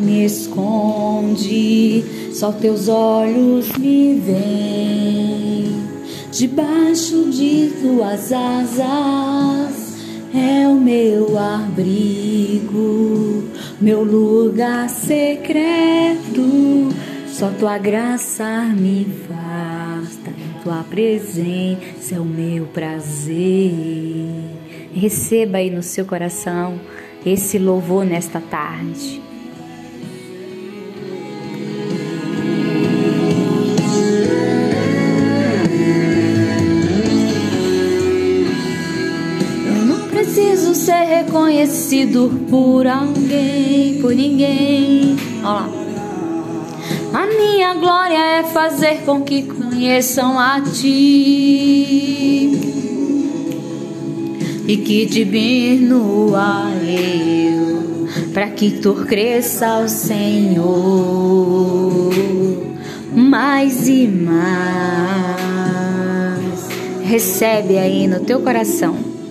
me esconde, só teus olhos me veem. Debaixo de tuas asas é o meu abrigo, meu lugar secreto. Só tua graça me basta, tua presença é o meu prazer. Receba aí no seu coração esse louvor nesta tarde. Preciso ser reconhecido por alguém, por ninguém. Olha lá. A minha glória é fazer com que conheçam a ti e que diminua eu, para que tu cresça Senhor mais e mais. Recebe aí no teu coração